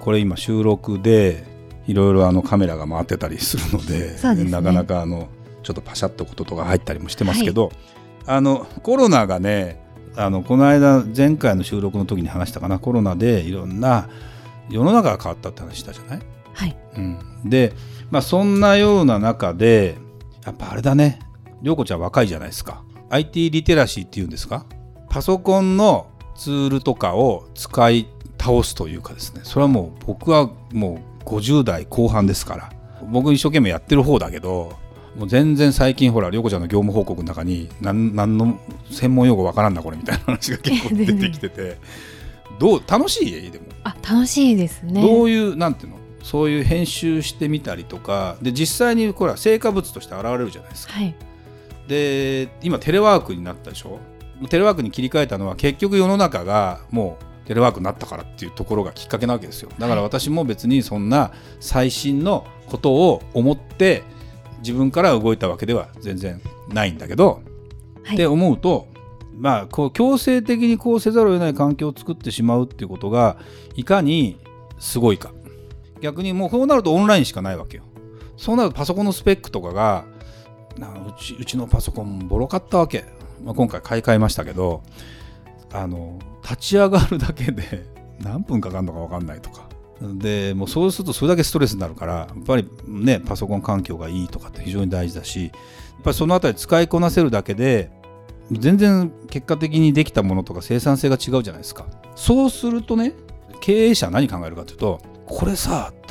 これ今収録でいろいろあのカメラが回ってたりするのでね。なかなかあのちょっとパシャッとこととか入ったりもしてますけど、あのコロナがねあのこの間前回の収録の時に話したかなコロナでいろんな世の中が変わったって話したじゃない、はい。うん、で、まあ、そんなような中でやっぱあれだね。涼子ちゃん若いじゃないですか。IT リテラシーっていうんですか？パソコンのツールとかを使い倒すというかですね。それはもう僕はもう50代後半ですから。僕一生懸命やってる方だけどもう全然最近ほら涼子ちゃんの業務報告の中に何何の専門用語わからんなこれみたいな話が結構出てきてて。どう楽しい？でも。あ楽しいですね。どういうなんていうの？そういう編集してみたりとか。で実際にこれは成果物として現れるじゃないですか。はい。で今テレワークになったでしょ？テレワークに切り替えたのは結局世の中がもうテレワークになったからっていうところがきっかけなわけですよ。だから私も別にそんな最新のことを思って自分から動いたわけでは全然ないんだけど、はい。って思うとまあこう強制的にこうせざるを得ない環境を作ってしまうっていうことがいかにすごいか。逆にもうこうなるとオンラインしかないわけよ。そうなるとパソコンのスペックとかがなうちうちのパソコンボロかったわけ、まあ、今回買い替えましたけどあの立ち上がるだけで 何分かかるのか分かんないとか。でもうそうするとそれだけストレスになるからやっぱりねパソコン環境がいいとかって非常に大事だしやっぱりそのあたり使いこなせるだけで全然結果的にできたものとか生産性が違うじゃないですか。そうするとね経営者は何考えるかというとこれさって。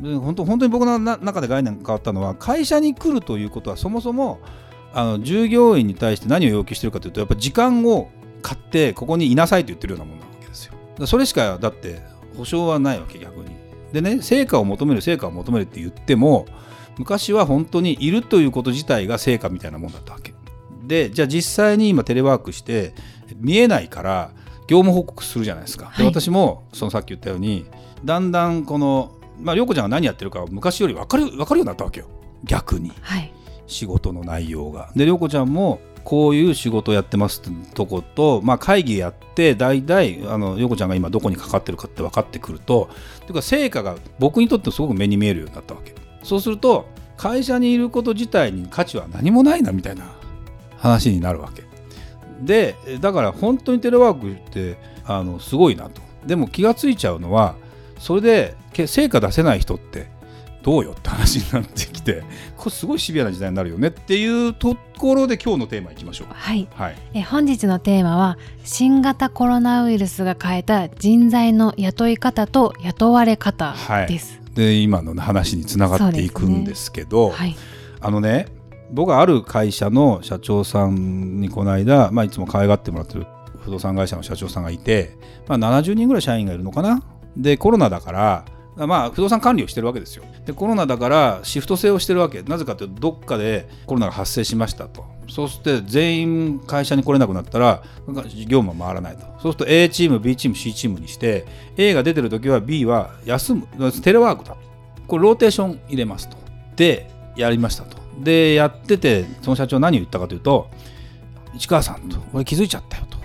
で本当本当に僕の中で概念が変わったのは会社に来るということはそもそもあの従業員に対して何を要求してるかというとやっぱ時間を買ってここにいなさいと言ってるようなもんなわけですよ。それしかだって保証はないわけ逆に。でね成果を求める成果を求めるって言っても昔は本当にいるということ自体が成果みたいなもんだったわけ。でじゃあ実際に今テレワークして見えないから業務報告するじゃないですか、ではい。私もそのさっき言ったようにだんだんこのまあ涼子ちゃんが何やってるかは昔より分かる分かるようになったわけよ。逆に。はい。仕事の内容が。で涼子ちゃんもこういう仕事やってますってとこと、まあ、会議やって大体あの涼子ちゃんが今どこにかかってるかって分かってくるとというか成果が僕にとってすごく目に見えるようになったわけ。そうすると会社にいること自体に価値は何もないなみたいな話になるわけ。でだから本当にテレワークってあのすごいなと。でも気がついちゃうのはそれで成果出せない人ってどうよって話になってきてこれすごいシビアな時代になるよねっていうところで今日のテーマいきましょう。はい。はい、え本日のテーマは新型コロナウイルスが変えた人材の雇い方と雇われ方です。で今の話につながっていくんですけどはい、あのね僕はある会社の社長さんにこの間、まあ、いつも可愛がってもらってる不動産会社の社長さんがいて、まあ、70人ぐらい社員がいるのかな。でコロナだからまあ不動産管理をしてるわけですよ。でコロナだからシフト制をしてるわけ。なぜかというとどっかでコロナが発生しましたと。そうして全員会社に来れなくなったら業務は回らないと。そうすると A チーム B チーム C チームにして A が出てる時は B は休む。テレワークだ。とこれローテーション入れますと。でやりましたと。でやっててその社長何を言ったかというと市川さんと俺気づいちゃったよと。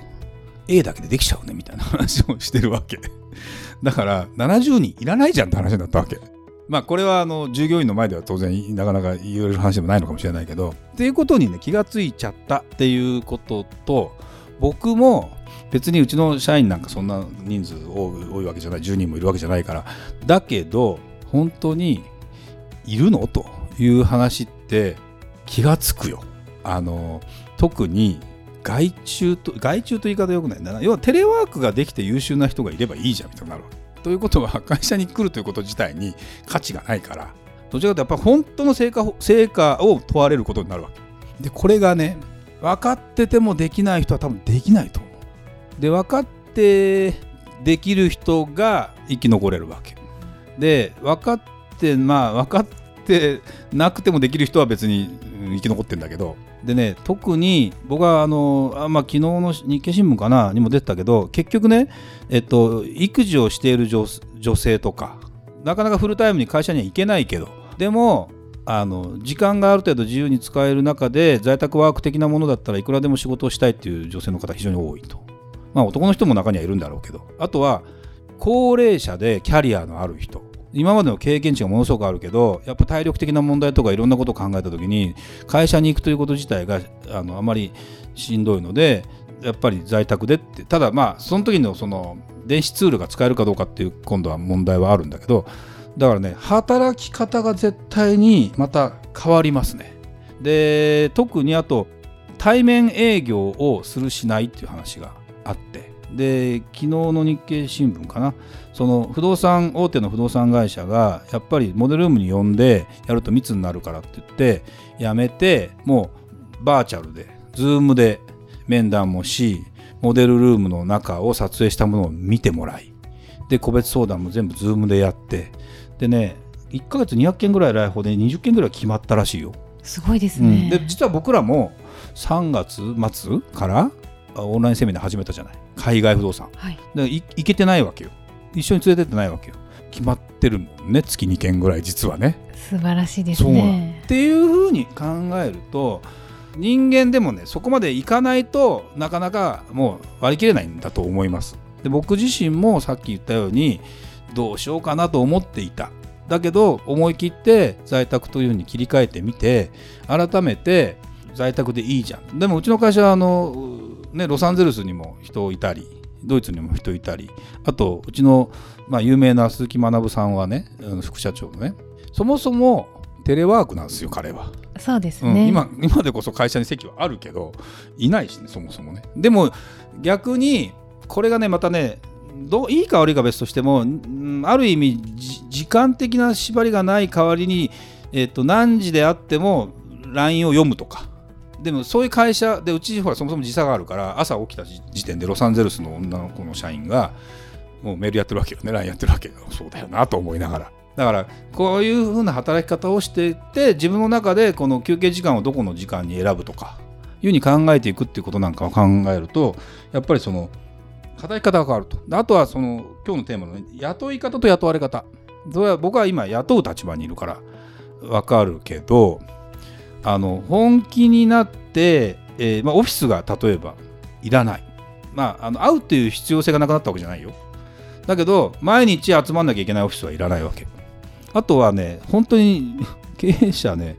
A だけでできちゃうねみたいな話をしてるわけ。だから70人いらないじゃんって話になったわけ。まあこれはあの従業員の前では当然なかなか言われる話でもないのかもしれないけどっていうことにね気がついちゃったっていうことと僕も別にうちの社員なんかそんな人数多いわけじゃない10人もいるわけじゃないからだけど本当にいるの？という話って気がつくよ。あの特に外注と外注と言い方よくないんだな。要はテレワークができて優秀な人がいればいいじゃんみたいになるわけ。ということは 会社に来るということ自体に価値がないから。どちらかというとやっぱ本当の成果成果を問われることになるわけ。でこれがね分かっててもできない人は多分できないと思う。で分かってできる人が生き残れるわけ。で分かってまあ分かってなくてもできる人は別に生き残ってんだけど。でね特に僕はあのあ、まあ、昨日の日経新聞かなにも出てたけど結局ね、えっと、育児をしている女性とかなかなかフルタイムに会社には行けないけどでもあの時間がある程度自由に使える中で在宅ワーク的なものだったらいくらでも仕事をしたいっていう女性の方非常に多いと。まあ男の人も中にはいるんだろうけどあとは高齢者でキャリアのある人今までの経験値がものすごくあるけどやっぱ体力的な問題とかいろんなことを考えた時に会社に行くということ自体があのあまりしんどいのでやっぱり在宅でってただまあその時のその電子ツールが使えるかどうかっていう今度は問題はあるんだけどだからね働き方が絶対にまた変わりますね。で特にあと対面営業をするしないっていう話があって。で昨日の日経新聞かな。その不動産大手の不動産会社がやっぱりモデルルームに呼んでやると密になるからって言ってやめてもうバーチャルでズームで面談もしモデルルームの中を撮影したものを見てもらいで個別相談も全部ズームでやってでね1ヶ月200件ぐらい来訪で20件ぐらい決まったらしいよ。すごいですね、うん、で実は僕らも3月末からオンラインセミナー始めたじゃない。海外不動産、はい、で行けてないわけよ。一緒に連れてってないわけよ。決まってるもんね。月2件ぐらい実はね。素晴らしいですね。っていうふうに考えると人間でもねそこまでいかないとなかなかもう割り切れないんだと思います。で僕自身もさっき言ったようにどうしようかなと思っていた。だけど思い切って在宅というふうに切り替えてみて改めて在宅でいいじゃん。でもうちの会社はあの、ね、ロサンゼルスにも人いたりドイツにも人いたりあとうちの、まあ、有名な鈴木学さんはね副社長のねそもそもテレワークなんですよ彼は。そうですね、うん、今今でこそ会社に席はあるけどいないしねそもそもね。でも逆にこれがねまたねどういいか悪いか別としても、うん、ある意味時間的な縛りがない代わりに、えーと何時であっても LINE を読むとかでもそういう会社でうちほらそもそも時差があるから朝起きた時点でロサンゼルスの女の子の社員がもうメールやってるわけよね LINE やってるわけよ。そうだよなと思いながら。だからこういうふうな働き方をしていって自分の中でこの休憩時間をどこの時間に選ぶとかいうふうに考えていくっていうことなんかを考えるとやっぱりその働き方が変わると。あとはその今日のテーマの、雇い方と雇われ方。それは僕は今雇う立場にいるから分かるけどあの本気になって、えーまあ、オフィスが例えばいらない、まあ、あの会うっていう必要性がなくなったわけじゃないよ。だけど毎日集まんなきゃいけないオフィスはいらないわけ。あとはね本当に 経営者ね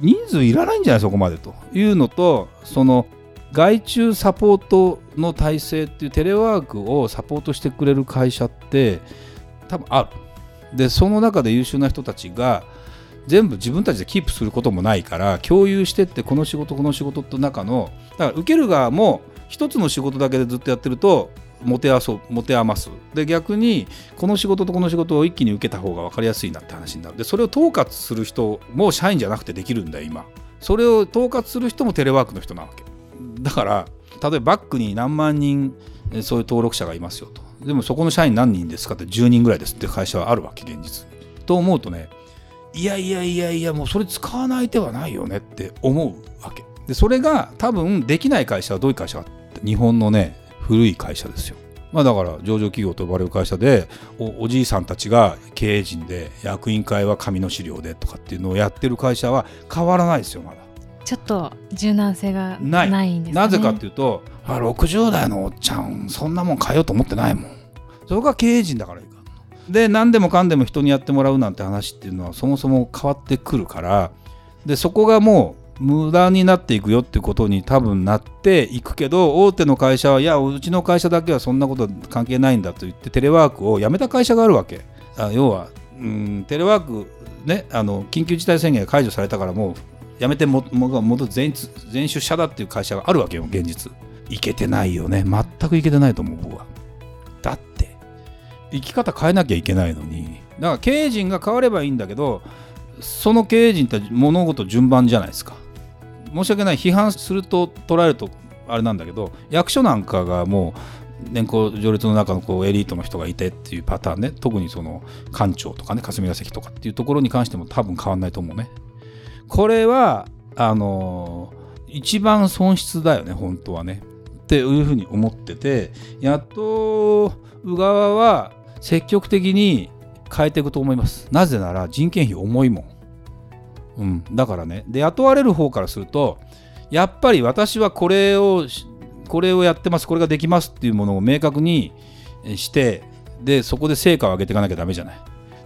人数いらないんじゃない？そこまでというのとその外注サポートの体制っていうテレワークをサポートしてくれる会社って多分ある。でその中で優秀な人たちが全部自分たちでキープすることもないから共有してってこの仕事この仕事と中のだから受ける側も一つの仕事だけでずっとやってると持て余持て余す。で逆にこの仕事とこの仕事を一気に受けた方が分かりやすいなって話になる。でそれを統括する人も社員じゃなくてできるんだよ今。それを統括する人もテレワークの人なわけ。だから例えばバックに何万人そういう登録者がいますよと。でもそこの社員何人ですかって10人ぐらいですって会社はあるわけ現実と思うとねいやいやいやいやもうそれ使わない手はないよねって思うわけ。でそれが多分できない会社はどういう会社かって日本のね古い会社ですよ。まあだから上場企業と呼ばれる会社でおおじいさんたちが経営陣で役員会は紙の資料でとかっていうのをやってる会社は変わらないですよまだ。ちょっと柔軟性がない。んです、ね、なぜかっていうとあ60代のおっちゃんそんなもん変えようと思ってないもん。それが経営陣だからいいかで何でもかんでも人にやってもらうなんて話っていうのはそもそも変わってくるからでそこがもう無駄になっていくよってことに多分なっていくけど大手の会社はいやうちの会社だけはそんなこと関係ないんだと言ってテレワークをやめた会社があるわけ。あ要はうんテレワークねあの緊急事態宣言が解除されたからもうやめてもも全全出社だっていう会社があるわけよ現実。いけてないよね。全くいけてないと思う僕は。生き方変えなきゃいけないのにだから経営陣が変わればいいんだけどその経営陣って物事順番じゃないですか申し訳ない批判すると捉えるとあれなんだけど役所なんかがもう年功序列の中のこうエリートの人がいてっていうパターンね特にその官庁とかね霞が関とかっていうところに関しても多分変わんないと思うね。これはあの一番損失だよね本当はね。っていうふうに思っててやっと宇川は積極的に変えていくと思います。なぜなら人件費重いもん。うん、だからねで雇われる方からするとやっぱり私はこれをこれをやってますこれができますっていうものを明確にしてでそこで成果を上げていかなきゃダメじゃない。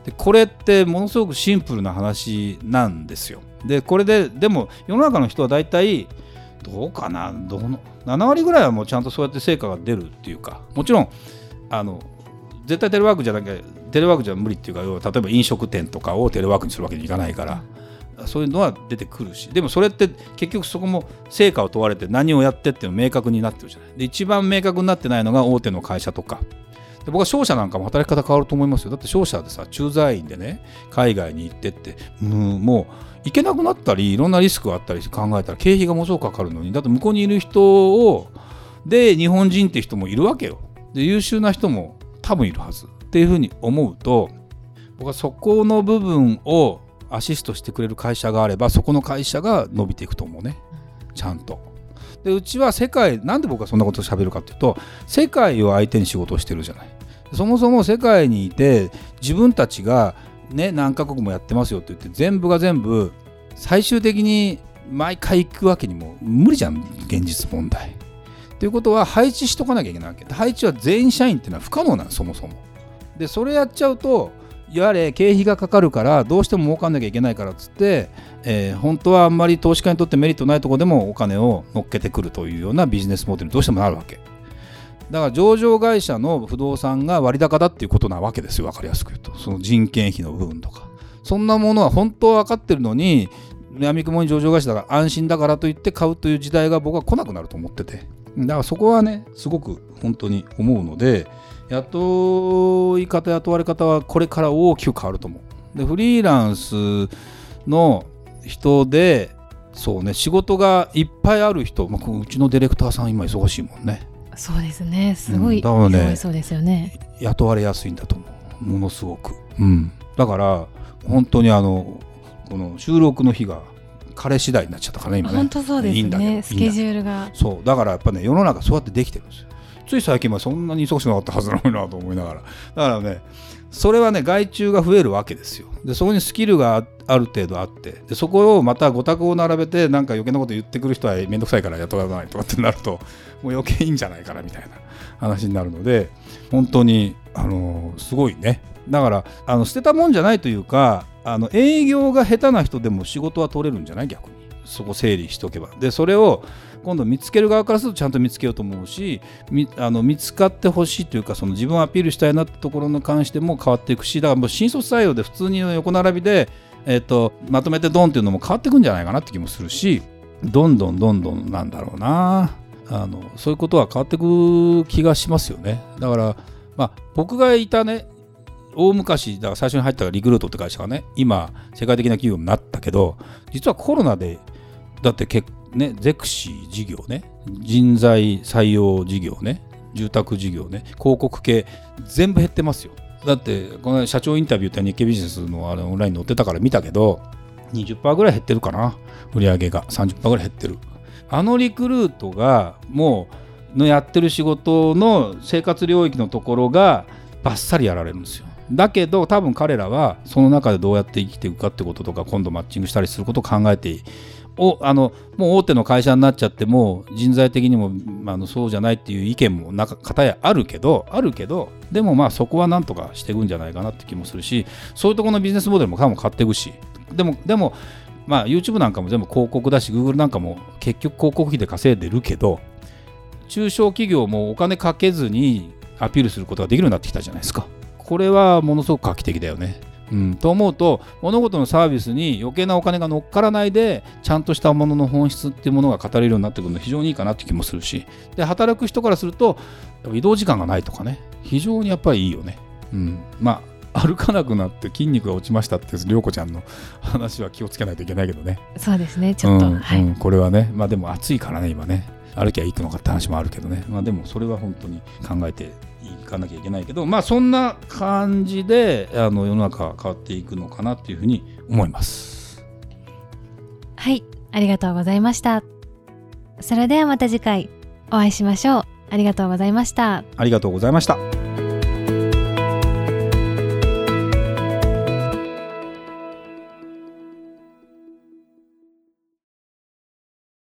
でこれってものすごくシンプルな話なんですよ。でこれででも世の中の人は大体どうかな？どの？7割ぐらいはもうちゃんとそうやって成果が出るっていうか。もちろんあの絶対テレワークじゃなきゃテレワークじゃ無理っていうか例えば飲食店とかをテレワークにするわけにいかないから。そういうのは出てくるし。でもそれって結局そこも成果を問われて何をやってっていうの明確になってるじゃない。で一番明確になってないのが大手の会社とかで僕は商社なんかも働き方変わると思いますよ。だって商社でさ駐在員でね海外に行ってってうんもう行けなくなったりいろんなリスクがあったり考えたら経費がものすごくかかるのに。だって向こうにいる人をで日本人って人もいるわけよ。で優秀な人も多分いるはず。っていうふうに思うと僕はそこの部分をアシストしてくれる会社があればそこの会社が伸びていくと思うね。ちゃんと。でうちは世界なんで僕はそんなことをしゃべるかっていうと世界を相手に仕事をしてるじゃない。そもそも世界にいて自分たちがね何カ国もやってますよって言って全部が全部最終的に毎回行くわけにも無理じゃん現実問題。ということは配置しとかなきゃいけないわけ配置は全員社員っていうのは不可能なのそもそも。でそれやっちゃうとやれ経費がかかるからどうしても儲かんなきゃいけないからっつって、えー、本当はあんまり投資家にとってメリットないとこでもお金を乗っけてくるというようなビジネスモデルにどうしてもなるわけ。だから上場会社の不動産が割高だっていうことなわけですよ分かりやすく言うと。その人件費の部分とか。そんなものは本当は分かってるのに闇雲に上場会社だから安心だからといって買うという時代が僕は来なくなると思ってて。だからそこはねすごく本当に思うので雇い方雇われ方はこれから大きく変わると思う。でフリーランスの人でそうね仕事がいっぱいある人、まあ、うちのディレクターさん今忙しいもんね。そうですね。すごい、うん、ねそうですよね。雇われやすいんだと思う。ものすごく、うん、だから本当にあのこの収録の日が彼次第になっちゃったからね今ね。本当そうですね。スケジュールが。そう。だからやっぱね世の中そうやってできてるんですよつい最近までそんなに忙しくなかったはずなのになと思いながら。だからねそれはね外注が増えるわけですよ。でそこにスキルがある程度あって。でそこをまたご託を並べてなんか余計なこと言ってくる人は面倒くさいから雇わないとかってなるともう余計いいんじゃないかなみたいな話になるので本当にあのすごいね。だからあの捨てたもんじゃないというかあの営業が下手な人でも仕事は取れるんじゃない？逆に。そこ整理しておけば。でそれを今度見つける側からするとちゃんと見つけようと思うし見あの見つかってほしいというかその自分をアピールしたいなってところに関しても変わっていくしだからもう新卒採用で普通に横並びで、えーと、まとめてドンっていうのも変わっていくんじゃないかなって気もするしどんどんどんどんなんだろうな。あのそういうことは変わっていく気がしますよね。だから、まあ、僕がいたね大昔だから最初に入ったリクルートって会社がね今世界的な企業になったけど実はコロナでだってね、ゼクシー事業ね、人材採用事業ね、住宅事業ね、広告系、全部減ってますよ。だって、この社長インタビューって日経ビジネスのあれオンラインに載ってたから見たけど、20%ぐらい減ってるかな、売り上げが。30%ぐらい減ってる。あのリクルートが、もう、のやってる仕事の生活領域のところが、バッサリやられるんですよ。だけど多分彼らはその中でどうやって生きていくかってこととか今度マッチングしたりすることを考えておあのもう大手の会社になっちゃっても人材的にも、あ、のそうじゃないっていう意見もなか方やあるけどあるけどでもまあそこはなんとかしていくんじゃないかなって気もするしそういうところのビジネスモデルも多分変わっていくしでもでもまあ YouTube なんかも全部広告だし Google なんかも結局広告費で稼いでるけど中小企業もお金かけずにアピールすることができるようになってきたじゃないですか。これはものすごく画期的だよね。うん、と思うと物事のサービスに余計なお金が乗っからないでちゃんとしたものの本質っていうものが語れるようになってくるのは非常にいいかなって気もするし。で働く人からすると移動時間がないとかね非常にやっぱりいいよね。うん、まあ歩かなくなって筋肉が落ちましたって涼子ちゃんの話は気をつけないといけないけどね。そうですねちょっと、うん、これはねまあでも暑いからね今ね。歩きゃいいのかって話もあるけどね、まあ、でもそれは本当に考えていかなきゃいけないけどまあそんな感じであの世の中変わっていくのかなっていうふうに思います。はい。ありがとうございました。それではまた次回お会いしましょう。ありがとうございました。ありがとうございました